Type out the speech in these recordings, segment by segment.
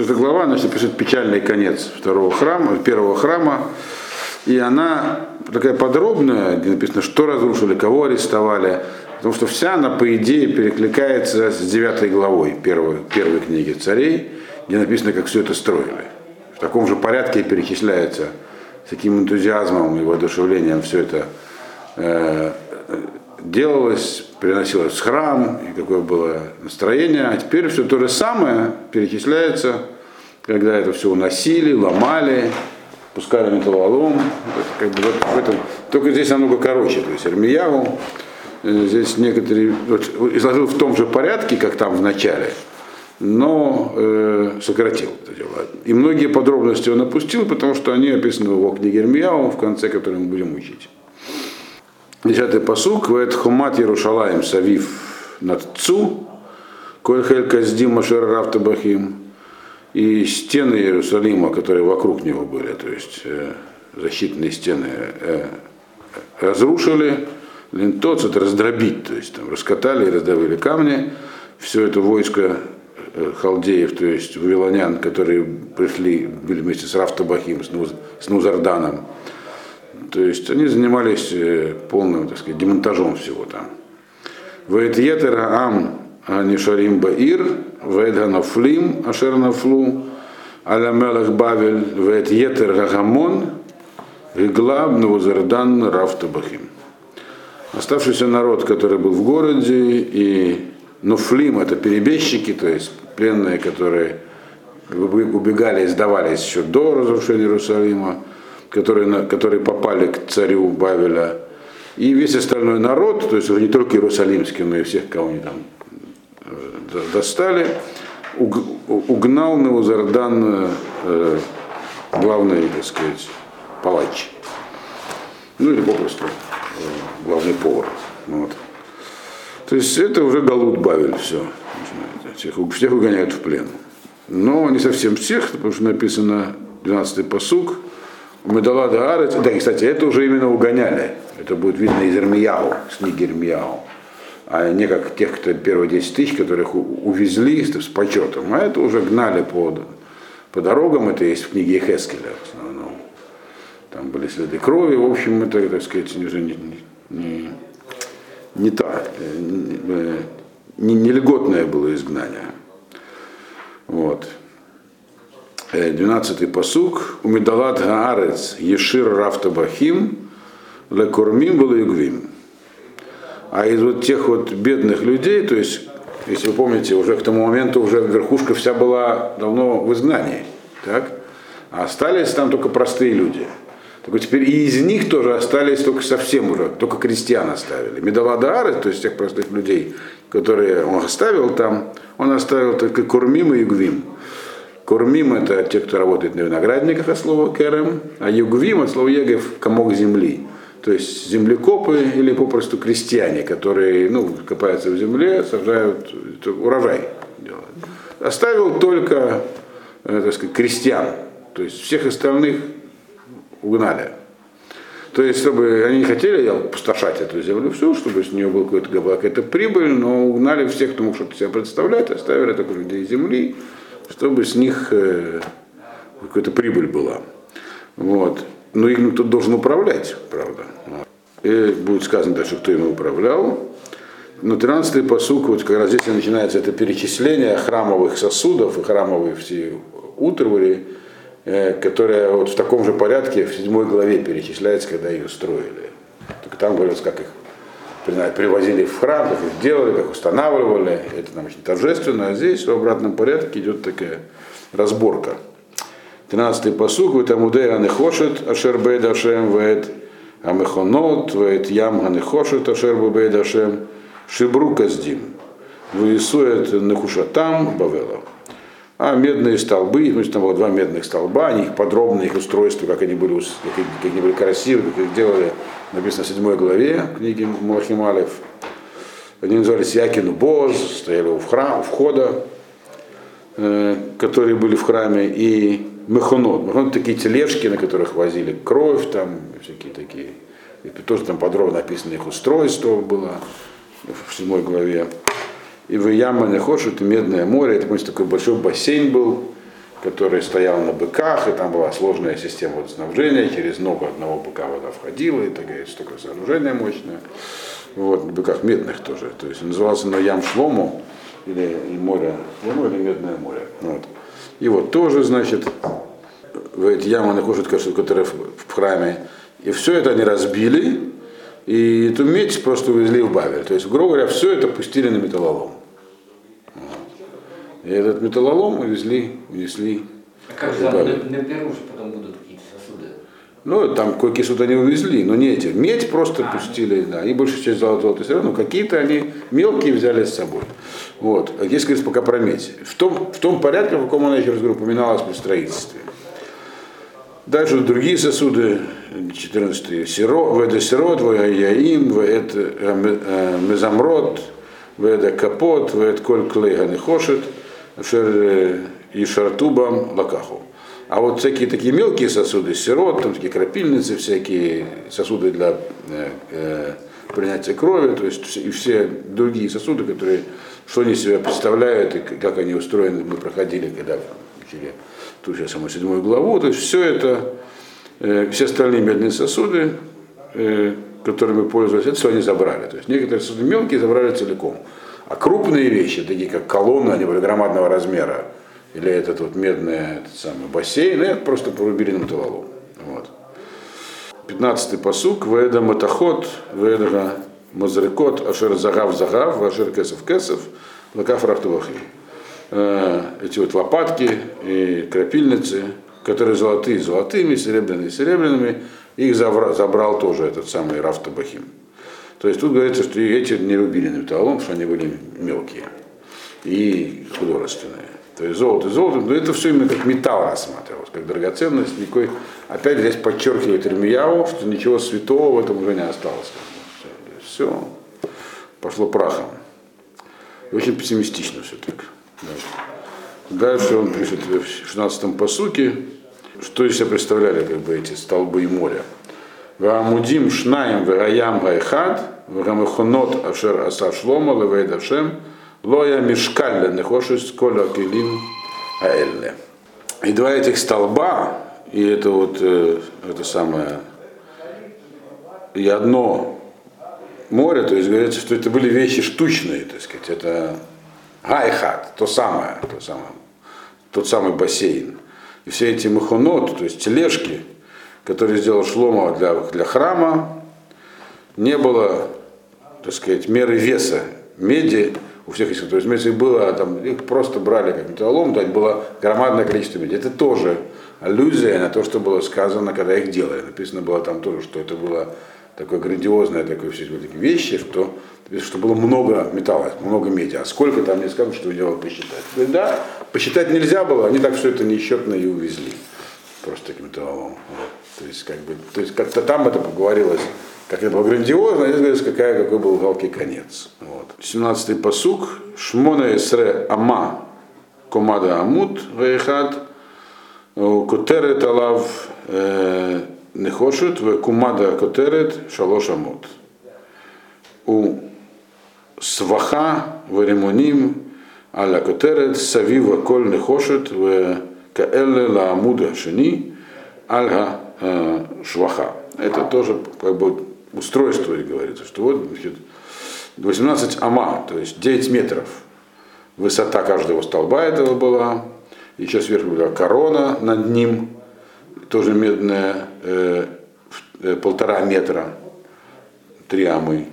эта глава, значит, пишет печальный конец второго храма, первого храма, и она такая подробная, где написано, что разрушили, кого арестовали, потому что вся она, по идее, перекликается с девятой главой первой, первой книги царей, где написано, как все это строили. В таком же порядке перечисляется с таким энтузиазмом и воодушевлением все это э, делалось, приносилось в храм, и какое было настроение. А теперь все то же самое перечисляется, когда это все уносили, ломали, пускали металлолом. Как бы вот в только здесь намного короче. То есть Армияву э, здесь некоторые вот, изложил в том же порядке, как там в начале, но э, сократил это дело. И многие подробности он опустил, потому что они описаны в его книге Ирмияу, в конце которой мы будем учить. Десятый посук, вет хумат Ярушалаем савив над цу, коль хель каздим машер рафтабахим, и стены Иерусалима, которые вокруг него были, то есть э, защитные стены, э, разрушили, лентоц это раздробить, то есть там раскатали и раздавили камни, все это войско э, халдеев, то есть вавилонян, которые пришли, были вместе с Рафтабахим, с, Нуз, с Нузарданом, то есть они занимались э, полным, так сказать, демонтажом всего там. Ваэтьетера ам анишарим баир, ваэдганафлим ашернафлу, аля мелах бавель, ваэтьетер гагамон, Иглаб, Новозардан, Рафтабахим. Оставшийся народ, который был в городе, и נופלים это перебежчики, то есть пленные, которые убегали и сдавались еще до разрушения Иерусалима, которые, которые попали к царю Бавеля, и весь остальной народ, то есть уже не только Иерусалимский, но и всех, кого они там э, достали, угнал Неузардан э, главный, так сказать, палач. Ну или попросту э, главный повар. Вот. То есть это уже Галут Бавель, все. Всех, всех угоняют в плен. Но не совсем всех, потому что написано 12-й посуг, Медала да Арец, да, и, кстати, это уже именно угоняли. Это будет видно из Ирмияу, с книги Ирмияу. А не как тех, кто первые 10 тысяч, которых увезли с почетом. А это уже гнали по, по дорогам, это есть в книге Хескеля в основном. Там были следы крови, в общем, это, так сказать, уже не, не, не та, не, не льготное было изгнание. Вот. 12-й посук. Умидалат гаарец ешир рафтабахим лекормим был югвим. А из вот тех вот бедных людей, то есть, если вы помните, уже к тому моменту уже верхушка вся была давно в изгнании, так? А остались там только простые люди. Так вот теперь и из них тоже остались только совсем уже, только крестьян оставили. Медаладары, то есть тех простых людей, которые он оставил там, он оставил только Курмим и Югвим. Курмим это те, кто работает на виноградниках от слова керем, а югвим от слова егев комок земли. То есть землекопы или попросту крестьяне, которые ну, копаются в земле, сажают урожай. Делают. Оставил только э, так сказать, крестьян. То есть всех остальных угнали. То есть, чтобы они не хотели опустошать эту землю всю, чтобы с нее была какая-то прибыль, но угнали всех, кто мог что-то себя представлять, оставили только людей земли, чтобы с них э, какая-то прибыль была. Вот. Но им кто должен управлять, правда. И будет сказано дальше, кто им управлял. Но 13-й посук, вот как раз здесь начинается это перечисление храмовых сосудов и храмовые все утровари, э, которая вот в таком же порядке в седьмой главе перечисляется, когда ее строили. Только там говорится, как их привозили в храм, как их делали, как устанавливали. Это там очень торжественно, а здесь в обратном порядке идет такая разборка. 13-й посуг, вы там удей анехошет, ашер бейд ашем, вейд амехонот, вейд ям анехошет, ашер бейд ашем, шибру каздим, выисует нехушатам бавела. А медные столбы, значит, там было два медных столба, они их подробно, их устройство, как они были, как, как они были красивы, как их делали, написано в седьмой главе книги Малахималев. Они назывались Якину Боз, стояли у, храм, у входа, э, которые были в храме, и Мехонот. Мехонот такие тележки, на которых возили кровь, там всякие такие. И тоже там подробно написано их устройство было в седьмой главе. И в Яма Нехош, это Медное море, это, помните, такой большой бассейн был, который стоял на быках, и там была сложная система водоснабжения, через ногу одного быка вода входила, и такое, такое сооружение мощное. Вот, на быках медных тоже. То есть назывался на Ям Шлому, или море, Шлому, или Медное море. Вот. И вот тоже, значит, в эти ямы находят, которые в храме, и все это они разбили, и эту медь просто увезли в Бавель. То есть, грубо говоря, все это пустили на металлолом. И этот металлолом увезли, унесли. А как же на, на Перу же потом будут какие-то сосуды? Ну, там кое-какие сюда не увезли, но не эти. Медь просто а, пустили, да, и большая часть золота, золото все равно какие-то они мелкие взяли с собой. Вот. А здесь говорится пока про медь. В том, в том порядке, в каком она, еще раз говорю, упоминалась при строительстве. Дальше другие сосуды, 14 сиро, веда сирот, яим, вед мезамрот, веда капот, вед коль клей шер и шартубам лакаху. А вот всякие такие мелкие сосуды, сирот, там такие крапильницы, всякие сосуды для э, э, принятия крови, то есть и все другие сосуды, которые, что они себя представляют и как они устроены, мы проходили, когда учили ту же самую седьмую главу, то есть все это, э, все остальные медные сосуды, э, которыми пользовались, это все они забрали. То есть некоторые сосуды мелкие забрали целиком. А крупные вещи, такие как колонны, они были громадного размера, или этот вот медный этот самый бассейн, это просто порубили на металлолом. Вот. 15-й посук, Веда Матахот, Веда Мазрикот, Ашер Загав Загав, Ашер Кесов Кесов, Лакаф Рахтувахи. Э, эти вот лопатки и крапильницы, которые золотые золотыми, серебряные серебряными, их забрал тоже этот самый Рафтабахим. То есть тут говорится, что эти не рубили на металлолом, что они были мелкие и художественные. То есть золото золото, но это все именно как металл рассматривалось, как драгоценность. Никакой, опять здесь подчеркивает Ирмияу, что ничего святого в этом уже не осталось. Все пошло прахом. И очень пессимистично все так. Дальше он пишет в 16-м пасуке, что из себя представляли как бы эти столбы и моря. העמודים שנים והים האחד, והמכונות אשר עשה שלמה לבית השם, лоя мишкалля нехошис коля келим аэлле. И два этих столба, и это вот э, это самое, и одно море, то есть говорится, что это были вещи штучные, так сказать, это гайхат, то самое, то самое, тот самый бассейн. И все эти махонот, то есть тележки, который сделал Шлома для, для храма, не было, так сказать, меры веса меди у всех из То есть, если было, там, их просто брали как металлолом, то было громадное количество меди. Это тоже аллюзия на то, что было сказано, когда их делали. Написано было там тоже, что это было такое грандиозное, такое все такие вещи, что, что было много металла, много меди. А сколько там не сказано, что делал посчитать. Да, посчитать нельзя было, они так все это несчетно и увезли. Просто таким металлолом. Вот. То есть, как бы, то есть как-то там это поговорилось, как это было грандиозно, а здесь говорится, какая, какой был жалкий конец. Вот. 17-й посук. Шмона эсре ама комада амут вейхат котерет алав э, нехошет кумада котерет шалош амут. У сваха варимоним аля котерет савива коль нехошет в каэле ла амуда шини альга шваха. Это тоже как бы устройство, и говорится, что вот значит, 18 ама, то есть 9 метров высота каждого столба этого была. Еще сверху была корона над ним, тоже медная, э, э, полтора метра, три амы.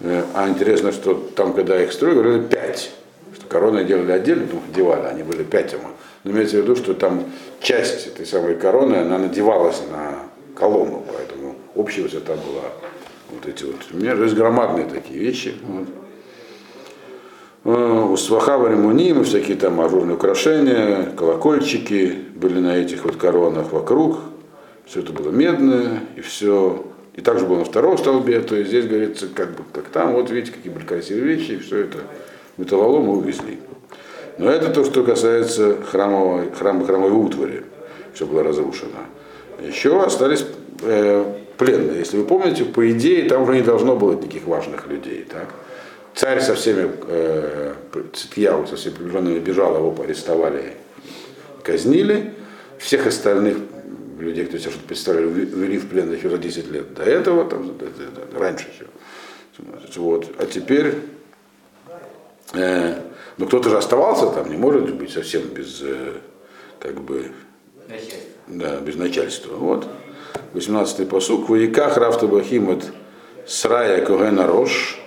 Э, а интересно, что там, когда их строили, говорили 5. Что короны делали отдельно, что девали, они были 5 ама. Но имеется в виду, что там часть этой самой короны, она надевалась на колонну, поэтому общая высота была вот эти вот, у меня есть громадные такие вещи. Вот. Э, у Свахава Ремуним, всякие там ажурные украшения, колокольчики были на этих вот коронах вокруг. Все это было медное, и все. И также было на втором столбе, то есть здесь говорится, как бы, как там, вот видите, какие были красивые вещи, и все это металлолом мы увезли. Но это то, что касается храмовой, храм, храмовой утвари. Все было разрушено. Еще остались э, пленные. Если вы помните, по идее, там уже не должно было никаких важных людей. Так? Царь со всеми, э, со всеми приближенными бежал, его арестовали, казнили, всех остальных людей, кто себе что-то представляли, ввели в плен еще за 10 лет до этого, там, раньше еще. Вот. А теперь, э, ну кто-то же оставался там, не может быть совсем без, э, как бы, да, без начальства. Вот. 18-й посук. Ваиках Рафтабахим от Срая Когена Рош,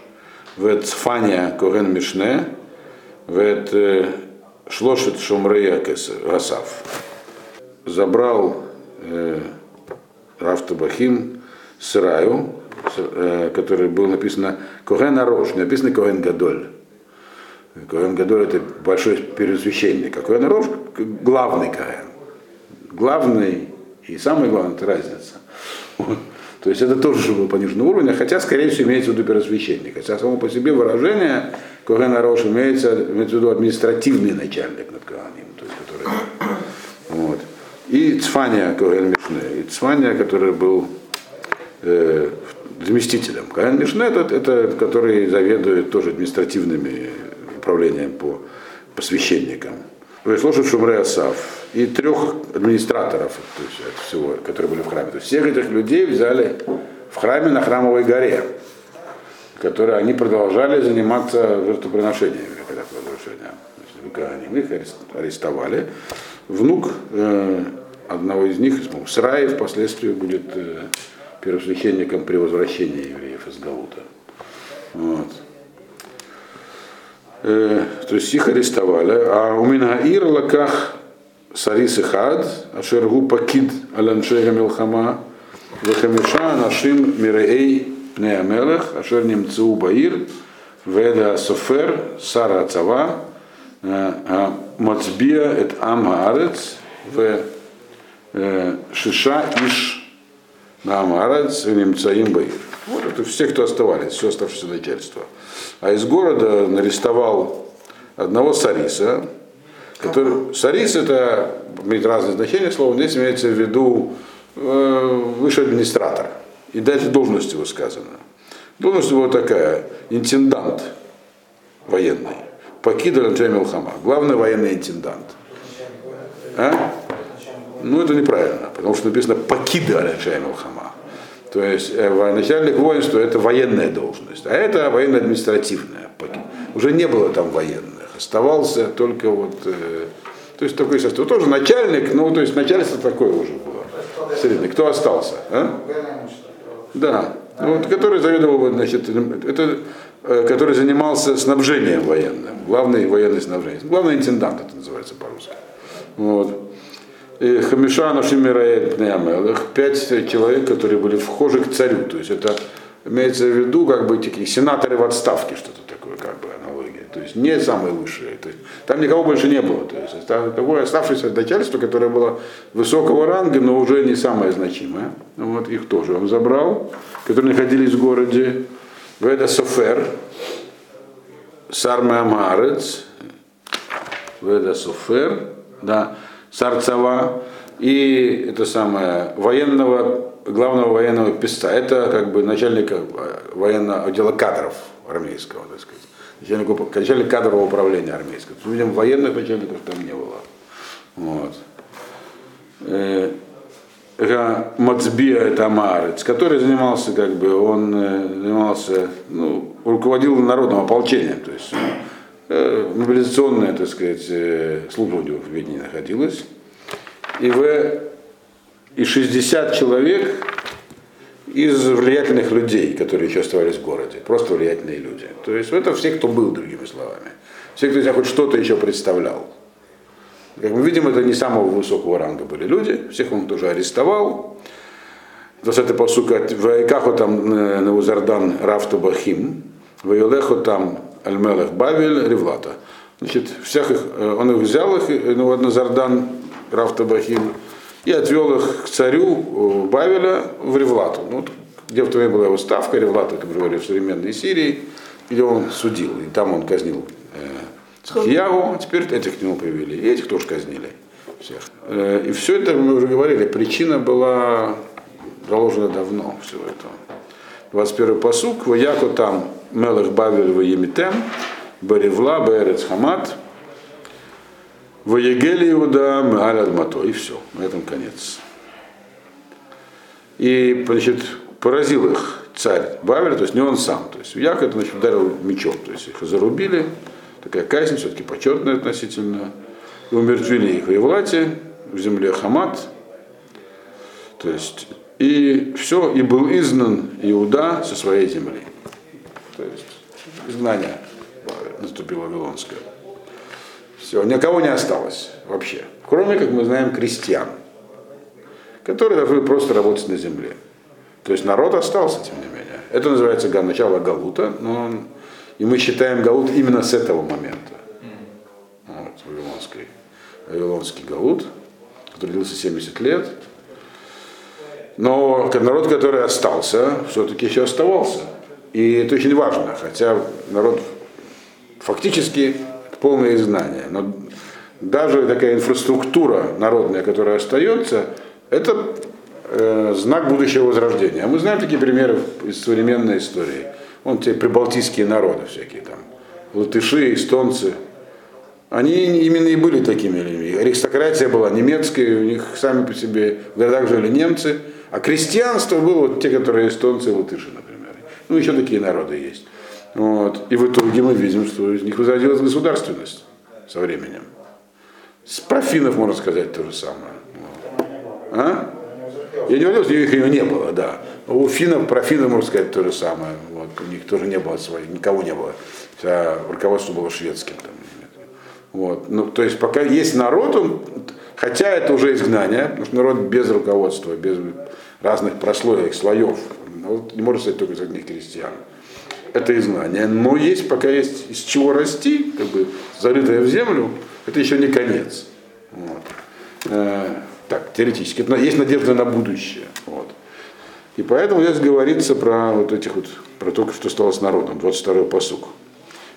вет Цфания Коген Мишне, вет э, Шлошет Шумрея Гасав. Забрал э, Рафтабахим Сраю, э, который был написано Коген Арош, не написано Коген Гадоль. Коген Гадоль это большой первосвященник, а Коген Арош главный Коген. Главный и самое главное, это разница. То есть это тоже было пониженного уровня, хотя, скорее всего, имеется в виду первосвященник. Хотя само по себе выражение Коген Арош имеется, имеется в виду административный начальник над Коганим, то есть. И Цфания Коген Мишне, и Цфания, который был э, заместителем. Коген Мишне это, это который заведует тоже административными управлением по посвященникам. Слушай Шумре Асав и трех администраторов то есть, это всего, которые были в храме. То есть всех этих людей взяли в храме на храмовой горе, которые они продолжали заниматься жертвоприношениями, когда когда они их арестовали. Внук э, одного из них, Сраи, впоследствии будет э, первосвященником при возвращении евреев из Галута. Вот. Э, то есть их арестовали, а у Минаир лаках Сарис Ихад, Ашергу Пакид Аланшега Милхама, Вахамиша Нашим Миреей Пнеамелех, Ашер Немцеу Баир, Веда Софер, Сара Цава, Мацбия Эт Ам Аарец, В Шиша Иш Ам Аарец, Немцаим Баир. Вот это все, кто оставались, все оставшееся начальство. А из города нарестовал одного Сариса, который, Сарис это имеет разные значения слова, здесь имеется в виду э, высший администратор. И дальше должность его сказано. Должность его такая, интендант военный. Покида Милхама, главный военный интендант. А? Ну это неправильно, потому что написано покида Милхама. То есть э, начальник воинства это военная должность, а это военно-административная. Уже не было там военных оставался только вот, э, то есть такой состав. Тоже начальник, ну то есть начальство такое уже было. Средний. Кто остался? А? Да. Ну, вот, который заведовал, значит, это, который занимался снабжением военным, главный военный снабжение, главный интендант это называется по-русски. Вот. И Хамиша Нашимираэль Пнеамелых, пять человек, которые были вхожи к царю, то есть это имеется в виду как бы такие сенаторы в отставке, что-то такое, как бы то есть не самые высшие. То есть, там никого больше не было. То есть такое оставшееся начальство, которое было высокого ранга, но уже не самое значимое. Вот их тоже он забрал, которые находились в городе. Веда Софер, Сарме Амарец, Веда Софер, да, Сарцева и это самое военного, главного военного писца. Это как бы начальника военного отдела кадров армейского, так сказать начальник, начальник кадрового управления армейского. Видимо, военных начальников там не было. Вот. Мацбия Тамарец, который занимался, как бы, он э, занимался, ну, руководил народным ополчением, то есть э, мобилизационная, так сказать, э, служба у него в Ведении находилась. И, в, и 60 человек из влиятельных людей, которые еще оставались в городе. Просто влиятельные люди. То есть это все, кто был, другими словами. Все, кто хоть что-то еще представлял. Как мы видим, это не самого высокого ранга были люди. Всех он тоже арестовал. 20 посука. Вайкаху там э, на Узардан Рафту Бахим. Вайолеху там Альмелех Бавель Ревлата. Значит, всех их, э, он их взял, их, вот Назардан Рафту Бахим и отвел их к царю э, Бавеля в Ревлату. Ну, где в то время была его ставка, Ревлата, как говорили, в современной Сирии, где он судил, и там он казнил Цхиягу, а теперь этих к нему привели, и этих тоже казнили всех. Э, и все это, мы уже говорили, причина была заложена давно, всего этого. 21 посук, Ваяку там Мелах Бавель в Емитем, Баревла, Берец Хамат, Воегели Иуда Меаль Адмато. И все, на этом конец. И, значит, поразил их царь Бавеля, то есть не он сам. То есть Яков значит, ударил мечом, то есть их зарубили, такая казнь все-таки почетная относительно, и умертвили их в Евлате, в земле Хамат, то есть, и все, и был изгнан Иуда со своей земли. То есть, изгнание наступило Вавилонское. Все, никого не осталось вообще, кроме, как мы знаем, крестьян, которые должны просто работать на земле. То есть народ остался, тем не менее. Это называется начало Галута, но и мы считаем Галут именно с этого момента. Вот, Вавилонский, Вавилонский Галут, который длился 70 лет. Но народ, который остался, все-таки еще оставался. И это очень важно, хотя народ фактически полное изгнание. Но даже такая инфраструктура народная, которая остается, это э, знак будущего возрождения. А мы знаем такие примеры из современной истории. Вон те прибалтийские народы всякие там, латыши, эстонцы. Они именно и были такими людьми. Аристократия была немецкая, у них сами по себе в городах жили немцы, а крестьянство было вот те, которые эстонцы и латыши, например. Ну, еще такие народы есть. Вот. И в итоге мы видим, что из них возродилась государственность со временем. С профинов, можно сказать, то же самое. А? Я не говорил, что у них ее не было, да. У финнов, про финнов можно сказать то же самое. Вот, у них тоже не было своих, никого не было. Вся руководство было шведским. Там. Вот. Ну, то есть пока есть народ, он, хотя это уже изгнание, потому что народ без руководства, без разных прослоек, слоев, ну, не может стать только из одних крестьян. Это изгнание. Но есть, пока есть из чего расти, как бы зарытое в землю, это еще не конец. Вот. Э, так, теоретически. Это есть надежда на будущее. Вот. И поэтому здесь говорится про вот этих вот, про то, что стало с народом, 22-й посук.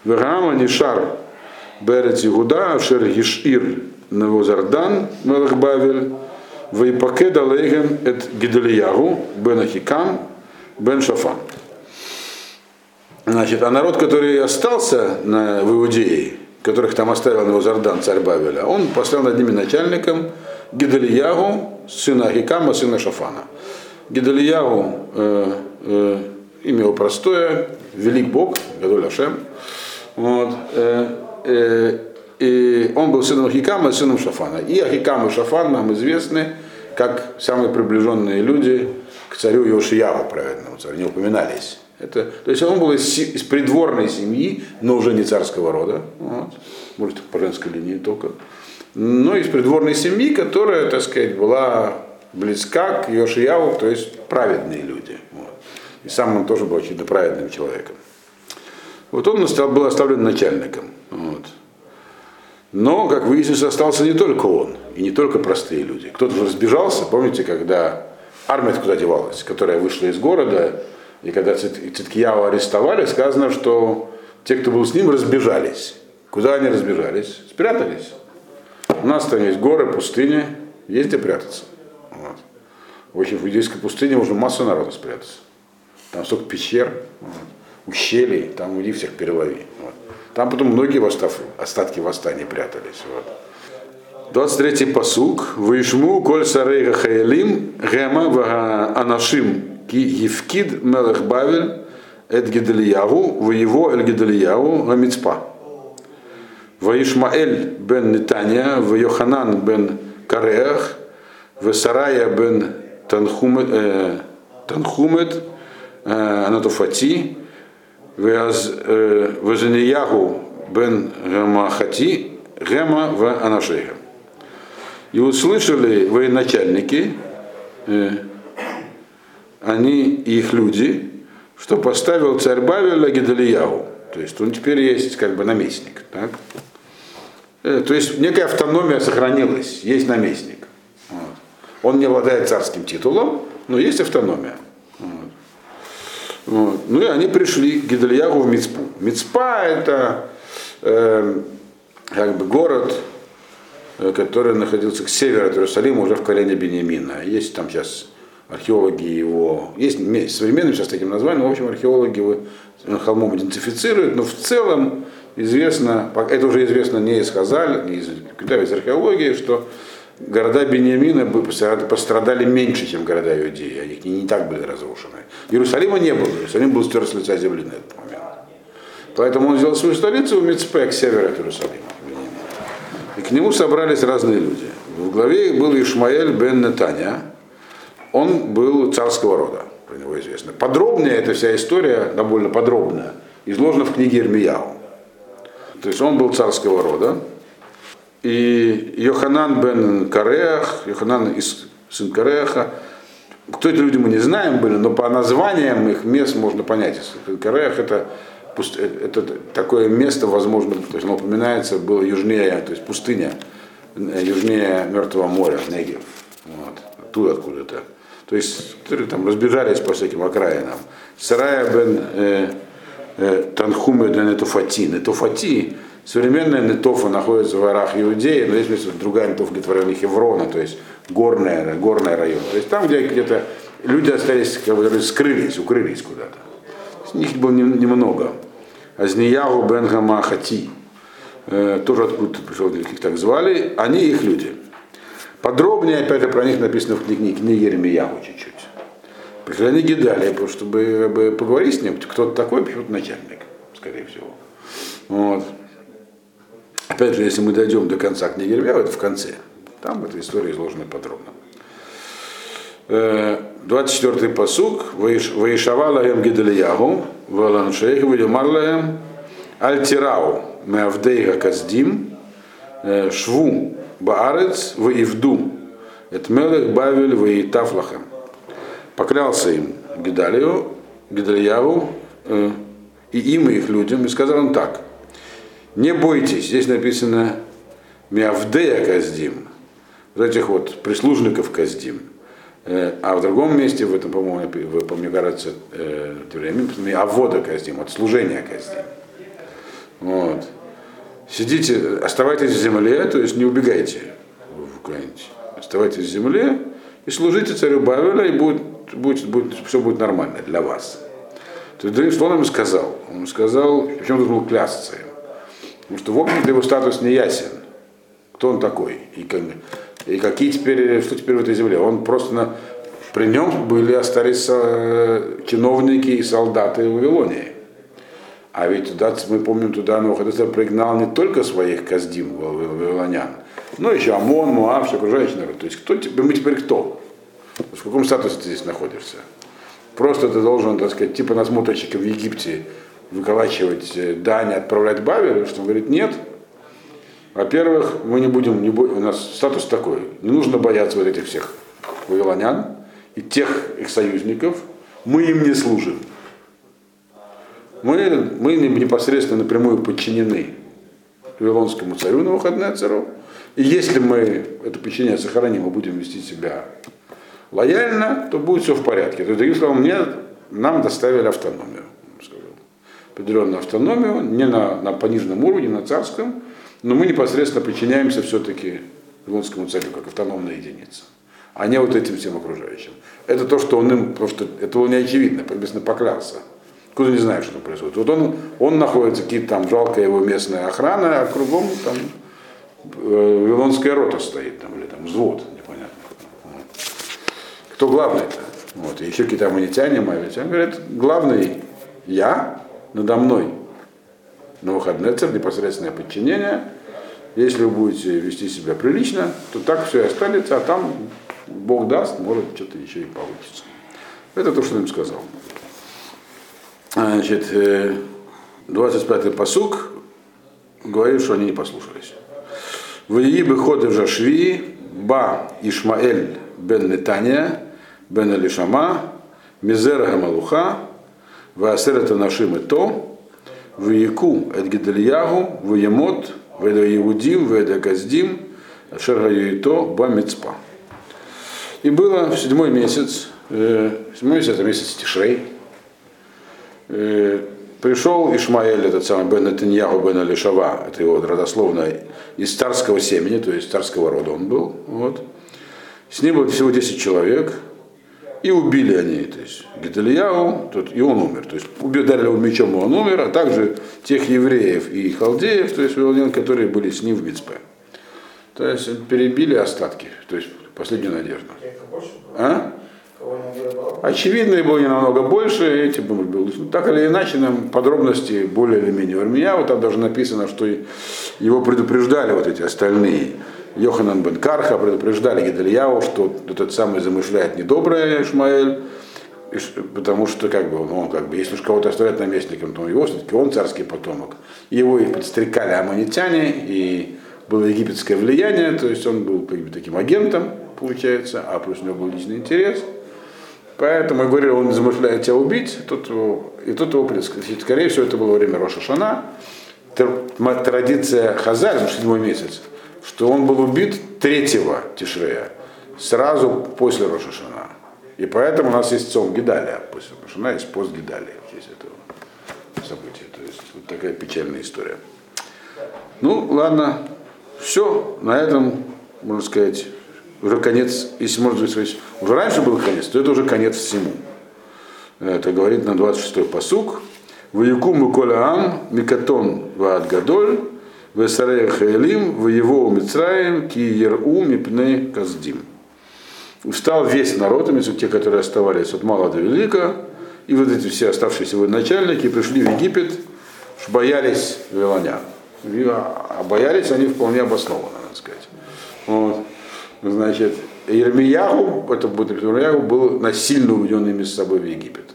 Вегама Нишар Берет Игуда, Шер Гишир Навозардан, Мелах Бавель, Вейпаке Далейгем Эт Гидалиягу, Бен Ахикам, Бен Шафан. Значит, а народ, который остался на, в Иудее, которых там оставил Навозардан, царь Бавеля, он поставил над ними начальником Гидалиягу, сына Ахикама, сына Шафана. Гидалиягу, э, э, имя его простое, велик Бог, Гадоль Ашем. Вот, э, э, и он был сыном Ахикама и сыном Шафана. И Ахикам и Шафан нам известны как самые приближенные люди к царю Йошияву, праведному царю, не упоминались. Это, то есть он был из, из придворной семьи, но уже не царского рода, вот, может по женской линии только но из придворной семьи, которая, так сказать, была близка к Йошияву, то есть праведные люди. Вот. И сам он тоже был очень праведным человеком. Вот он был оставлен начальником. Вот. Но, как выяснилось, остался не только он, и не только простые люди. Кто-то же разбежался, помните, когда армия куда девалась, которая вышла из города, и когда Циткияу арестовали, сказано, что те, кто был с ним, разбежались. Куда они разбежались? Спрятались. У нас там есть горы, пустыни, есть где прятаться. Вот. В иудейской пустыне уже масса народа спрятаться. Там столько пещер, вот, ущелий, там уйди всех перелови. Вот. Там потом многие восстав, остатки восстания прятались. Вот. 23-й посук. Вышму коль сарейга хаялим гема вага анашим ки евкид мелех бавель эт гидельяву в его эль гидельяву гамицпа. Ваишмаэль бен Нетания, в Йоханан бен Кареах, в Сарая бен Танхумет, э, Танхумет э, Анатофати, в Занияху бен Гамахати, Гема в Анашеха. И услышали военачальники, э, они и их люди, что поставил царь Бавеля Гедалияу. То есть он теперь есть как бы наместник. Так? Э, то есть некая автономия сохранилась, есть наместник. Он не обладает царским титулом, но есть автономия. Вот. Ну и они пришли к Гидальягу в Мицпу. Мицпа это э, как бы город, э, который находился к северу от Иерусалима, уже в колене Бениамина. Есть там сейчас археологи его, есть современный сейчас таким названием, в общем, археологи его холмом идентифицируют, но в целом известно, это уже известно не из Хазаль, не из, из археологии, что города Бениамина пострадали меньше, чем города Иудеи, они не, так были разрушены. Иерусалима не было, Иерусалим был стерт с лица земли на этот момент. Поэтому он взял свою столицу в Мицпе, к северу от Иерусалима. И к нему собрались разные люди. В главе был Ишмаэль бен Нетаня. Он был царского рода, про него известно. Подробнее эта вся история, довольно подробная, изложена в книге Ирмияу. То есть он был царского рода. И Йоханан бен Кареах, Йоханан из сын Кареаха, кто эти люди мы не знаем были, но по названиям их мест можно понять. Кареах это, это такое место, возможно, то есть оно упоминается, было южнее, то есть пустыня, южнее Мертвого моря, Негев. Вот, оттуда откуда-то. То есть там разбежались по всяким окраинам. Сарая бен э, э, Танхуме бен Нетуфати. Нетуфати Современная Нетофа находится в горах Иудеи, но есть другая Нетофа где-то в районе Хеврона, то есть горная, горный район. То есть там, где где-то люди остались, как бы, скрылись, укрылись куда-то. Их было немного. Азнияу бен Хати, э, тоже откуда-то пришел, их так звали, они их люди. Подробнее, опять же, про них написано в книге, книге Еремияу чуть-чуть. Пришли они Гидалия, чтобы поговорить с ним, кто-то такой, почему-то начальник, скорее всего. Вот. Опять же, если мы дойдем до конца книги Ирмияу, это в конце. Там эта история изложена подробно. 24-й э, посук. Ваишава лаем гидельягу, валаншейх, валимар лаем, альтирау, меавдейга каздим, э, шву баарец, ваивду, эт мелех бавель ваитав лахем. Поклялся им Гидалию, Гидальяву, э, и им, и их людям, и сказал он так – не бойтесь, здесь написано Миавдея Каздим, вот этих вот прислужников Каздим. Э, а в другом месте, в этом, по-моему, по мне кажется, э, Авода Каздим, от служения Каздим. Вот. Сидите, оставайтесь в земле, то есть не убегайте куда-нибудь. Оставайтесь в земле и служите царю Бавеля, и будет, будет, будет, все будет нормально для вас. То есть, что он им сказал? Он сказал, причем должен был клясться им. Потому что, в общем-то, его статус не ясен. Кто он такой? И, как, и какие теперь, что теперь в этой земле? Он просто на, при нем были остались э, чиновники и солдаты в Вавилонии. А ведь туда, мы помним, туда Навуходоносор пригнал не только своих каздим вавилонян, но еще ОМОН, Муав, все окружающий народ. То есть кто тебе, мы теперь кто? В каком статусе ты здесь находишься? Просто ты должен, так сказать, типа насмотрщика в Египте выколачивать э, дань, отправлять Бавелю, что он говорит, нет. Во-первых, мы не будем, не бо... у нас статус такой, не нужно бояться вот этих всех вавилонян и тех их союзников, мы им не служим. Мы, мы непосредственно напрямую подчинены Вавилонскому царю на выходные цару. И если мы это подчинение сохраним и будем вести себя лояльно, то будет все в порядке. То есть, другим словом, мне, нам доставили автономию определенную автономию, не на, на пониженном уровне, на царском, но мы непосредственно подчиняемся все-таки Вавилонскому царю как автономная единица, а не вот этим всем окружающим. Это то, что он им, просто это было не очевидно, написано поклялся. Куда не знаю, что там происходит. Вот он, он находится, какие-то там жалкая его местная охрана, а кругом там э, Вавилонская рота стоит, там, или там взвод, непонятно. Кто главный-то? Вот, и еще какие-то аммонитяне, моавитяне, говорят, главный я, надо мной на выходные царь, непосредственное подчинение. Если вы будете вести себя прилично, то так все и останется, а там Бог даст, может что-то еще и получится. Это то, что он им сказал. Значит, 25-й э, посук говорит, что они не послушались. Ваи бы ходы Жашви, Ба Ишмаэль бен Нетания, бен Алишама, Мизера Гамалуха, Ваасерета нашим и то, в Яку эт Гидельягу, в Емот, в Эда Иудим, в Эда Газдим, Шерга Юито, Бамицпа. И было в седьмой месяц, э, седьмой месяц, это месяц Тишрей, э, пришел Ишмаэль, этот самый Бен Нетаньяху Бен Алишава, это его родословно, из царского семени, то есть царского рода он был. Вот. С ним было всего 10 человек, И убили они, то есть Гедальяу, тот, и он умер. То есть ударили его мечом, и он умер, а также тех евреев и халдеев, то есть вавилонян, которые были с ним в Мицпе. То есть перебили остатки, то есть последнюю надежду. А? Очевидно, было не намного больше, эти были. Ну, так или иначе, нам подробности более или менее. У меня вот там даже написано, что его предупреждали вот эти остальные. Йоханан бен Карха предупреждали Гедельяу, что этот самый замышляет недоброе Ишмаэль, потому что как бы, он как бы, если уж кого-то оставлять наместником, то его все-таки он царский потомок. Его и подстрекали аммонитяне, и было египетское влияние, то есть он был как бы таким агентом, получается, а плюс у него был личный интерес. Поэтому я говорил, он замышляет тебя убить, тут его, и тут его Скорее всего, это было время Роша Шана. Традиция Хазаль, седьмой месяц, что он был убит третьего Тишрея, сразу после Роша Шана. И поэтому у нас есть цом Гидалия, после Рошана есть пост Гидалия в честь этого события. То есть вот такая печальная история. Ну, ладно, все, на этом, можно сказать, уже конец, если можно сказать, уже раньше был конец, то это уже конец всему. Это говорит на 26-й посук. Ваюкум Колаам, Микатон Ваад Гадоль, Весарея Хаэлим, Воево Мицраем, Ки Еру Мипне Каздим. Устал весь народ, имеется те, которые оставались от мала до велика, и вот эти все оставшиеся военачальники пришли в Египет, боялись вавилонян. А боялись они вполне обоснованно, надо сказать. Вот. Значит, Ермияху, это будет Ермияху, был насильно уведен ими с собой в Египет.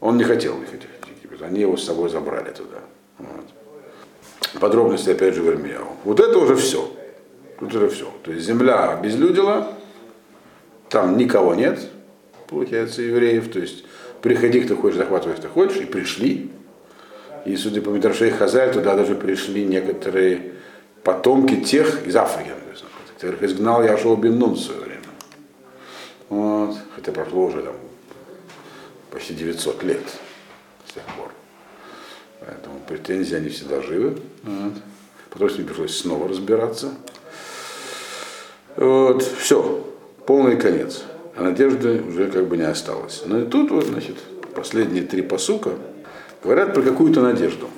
Он не хотел ехать в Египет, они его с собой забрали туда. Вот. Подробности опять же в Ермияху. Вот это уже все. Тут уже все. То есть земля обезлюдила, там никого нет, получается, евреев. То есть приходи, кто хочешь, захватывай, кто хочешь, и пришли. И, судя по Митрашей Хазаль, туда даже пришли некоторые потомки тех из Африки, которых изгнал Яшуа бен Нун в свое время. Вот. Хотя прошло уже там почти 900 лет с тех пор. Поэтому претензии они всегда живы. Вот. Потом с ними пришлось снова разбираться. Вот, все, полный конец. А надежды уже как бы не осталось. Но и тут вот, значит, последние три посука говорят про какую-то надежду.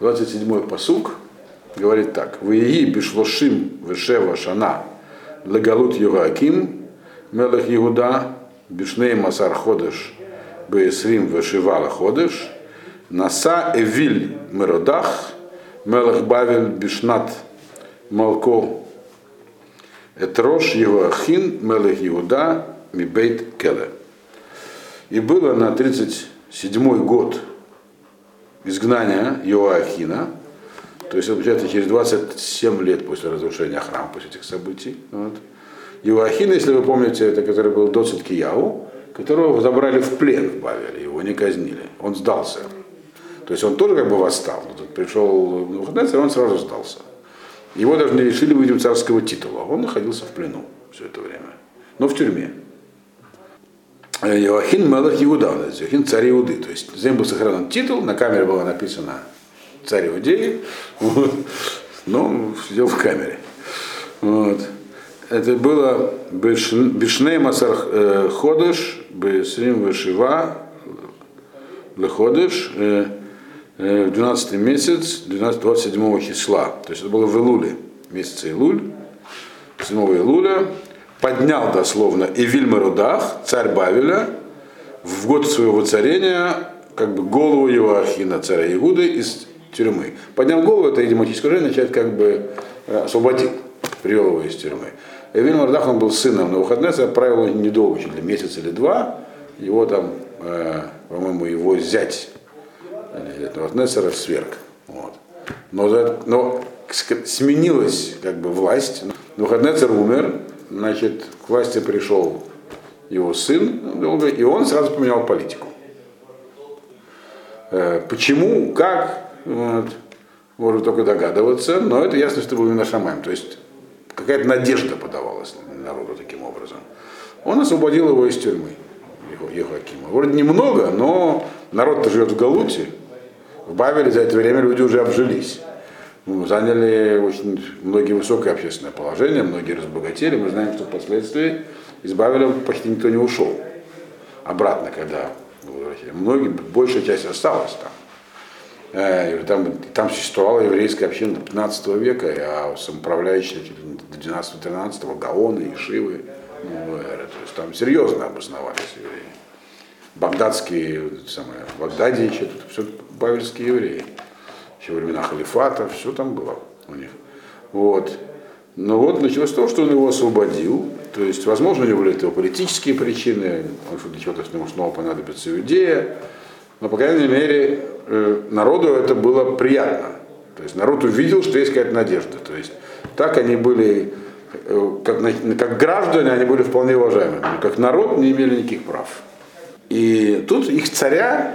27-й посук говорит так. Ваии бишлошим вешева шана легалут Югааким, мелех Иуда, бишней масар ходыш, беесрим вешивала ходыш, наса эвиль меродах, мелех бавель бишнат малко Этрош Евахин Мелех Иуда Мибейт Келе. И было на 37-й год изгнания Иоахина, то есть, получается, через 27 лет после разрушения храма, после этих событий. Вот. Иоахин, если вы помните, это который был до Циткияу, которого забрали в плен в Бавеле, его не казнили. Он сдался. То есть он тоже как бы восстал. Тут пришел Навуходоносор, он сразу сдался. Его даже не решили выйти царского титула. Он находился в плену все это время. Но в тюрьме. Иоахин Мелах Иуда, Иоахин царь Иуды. То есть за был сохранен титул, на камере было написано царь Иудеи, но сидел в камере. Вот. Это было Бишней Масар э, Ходыш, Бесрим Вешива, Леходыш, э, в 12 месяц, 12, 27 числа. То есть это было в Илуле, месяце Илуль, 7 Илуля, поднял дословно Эвиль Марудах, царь Бавеля, в год своего царения, как бы голову его Ахина, царя Игуды, из тюрьмы. Поднял голову, это идиоматическое выражение, означает как бы э, освободил, привел его из тюрьмы. Эвиль Мардах, он был сыном на выходные, отправил его недолго, чуть ли месяц или два, его там, э, по-моему, его зять Навуходоносора сверг. Вот. Но, но сменилась как бы власть. Навуходоносор умер, значит, к власти пришел его сын долго, и он сразу поменял политику. Э, почему, как, вот, можно только догадываться, но это ясно, что был именно Шамаем. То есть какая-то надежда подавалась народу таким образом. Он освободил его из тюрьмы, Ехакима. Вроде немного, но народ-то живет в Галуте, в Бавеле за это время люди уже обжились. ну, заняли очень многие высокое общественное положение, многие разбогатели. Мы знаем, что впоследствии из Бавеля почти никто не ушел. Обратно, когда многие, большая часть осталась там. Э, там, там существовала еврейская община до 15 века, а самоуправляющие до 12-13 Гаоны, Ишивы. Ну, то есть там серьезно обосновались евреи. Багдадские, самое, Багдаде тут все бавельские евреи. Еще времена халифата, все там было у них. Вот. Но вот началось того, что он его освободил. То есть, возможно, у него были это политические причины, он для чего-то ему снова понадобится иудея. Но, по крайней мере, э, народу это было приятно. То есть народ увидел, что есть какая-то надежда. То есть так они были, э, как, как граждане, они были вполне уважаемыми. Как народ не имели никаких прав. И тут их царя,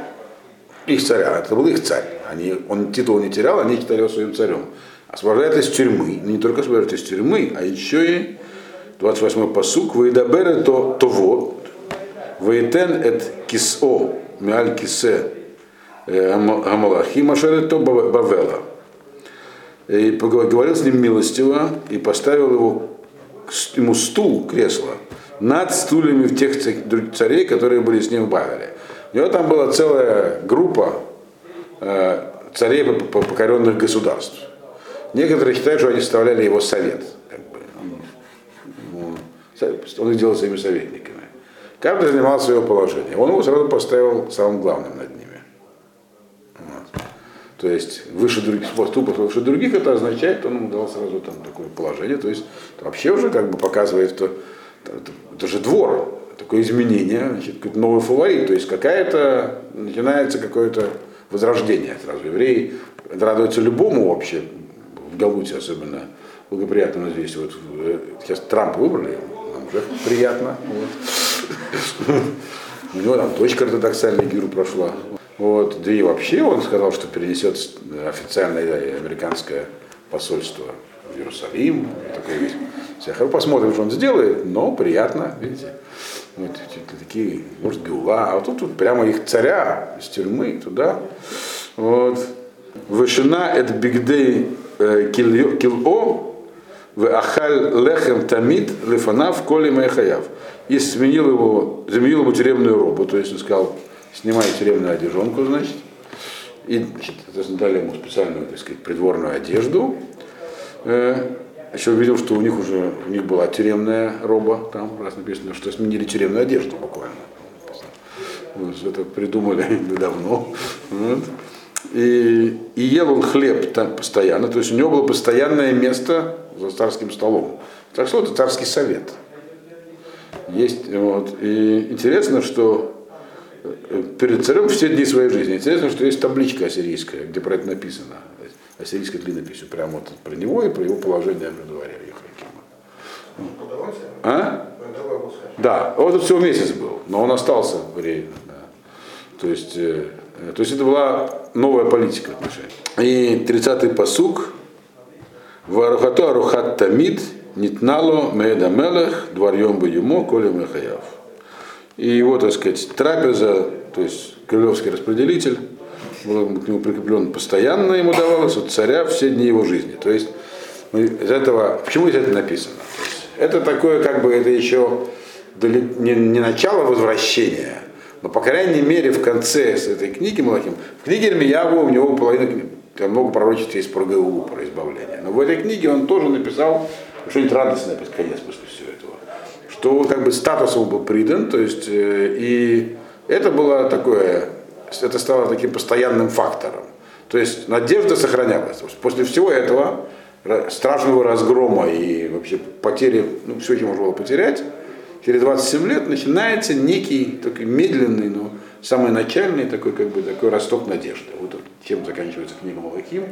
их царя, это был их царь. Они, он титул не терял, они считали его своим царем. Освобождает из тюрьмы. Не только освобождает из тюрьмы, а еще и 28-й посук, «Ваидабере то того, ваитен эт кисо, миаль кисе Амалахи Машерето Бавела. И поговорил с ним милостиво и поставил его, ему стул, кресло, над стульями тех царей, которые были с ним в Бавеле. У него там была целая группа э, царей покоренных государств. Некоторые считают, что они составляли его совет. Как бы. Он их делал своими советниками. Каждый занимал свое положение. Он его сразу поставил самым главным над ними. То есть выше других поступок, выше других, это означает, он ему дал сразу там такое положение. То есть вообще уже как бы показывает, что это, это же двор, такое изменение, значит, новый фаворит. То есть какая-то, начинается какое-то возрождение сразу. Евреи радуются любому вообще, в Галуте особенно, благоприятному известию. Вот э, сейчас Трамп выбрали, нам уже приятно. У него там дочка ортодоксальная гиру прошла. Вот. Да и вообще он сказал, что перенесет официальное американское посольство в Иерусалим. Такое весь. Посмотрим, что он сделает, но приятно, видите. Вот, такие, может, Геула, а тут, тут прямо их царя из тюрьмы туда. Вот. Вышина это бигдей э, кило, в ахаль лехем тамид лефанав коли мехаяв. И сменил его, заменил ему тюремную робу, то есть он сказал, снимает тюремную одежонку, значит, и значит, дали ему специальную, так сказать, придворную одежду. Э, еще увидел, что у них уже у них была тюремная роба, там раз написано, что сменили тюремную одежду буквально. Вот, это придумали давно. Вот. И, и ел он хлеб там постоянно, то есть у него было постоянное место за царским столом. Так что это царский совет. Есть, вот. И интересно, что перед царем все дни своей жизни. Интересно, что есть табличка ассирийская, где про это написано. Ассирийской клинописью. Прямо вот про него и про его положение при дворе Ехакима. А? Да, вот это всего месяц был, но он остался временно. Да. То есть, э, то есть это была новая политика отношений. И 30-й посук. Варухато арухат тамид нитнало меда мелех дварьем бы ему коли мехаяв и его, так сказать, трапеза, то есть крылевский распределитель, был к нему прикреплен постоянно, ему давалось от царя все дни его жизни. То есть из этого, почему здесь это написано? это такое, как бы, это еще не, не начало возвращения, но, по крайней мере, в конце этой книги Малахим, в книге Ирмияву у него половина, там много пророчеств есть про ГУ, про избавление. Но в этой книге он тоже написал что-нибудь радостное под конец после всего этого что как бы статус его был придан, то есть э, и это было такое, это стало таким постоянным фактором. То есть надежда сохранялась. После всего этого страшного разгрома и вообще потери, ну, все, что можно было потерять, через 27 лет начинается некий такой медленный, но самый начальный такой, как бы, такой росток надежды. Вот чем заканчивается книга Малахим.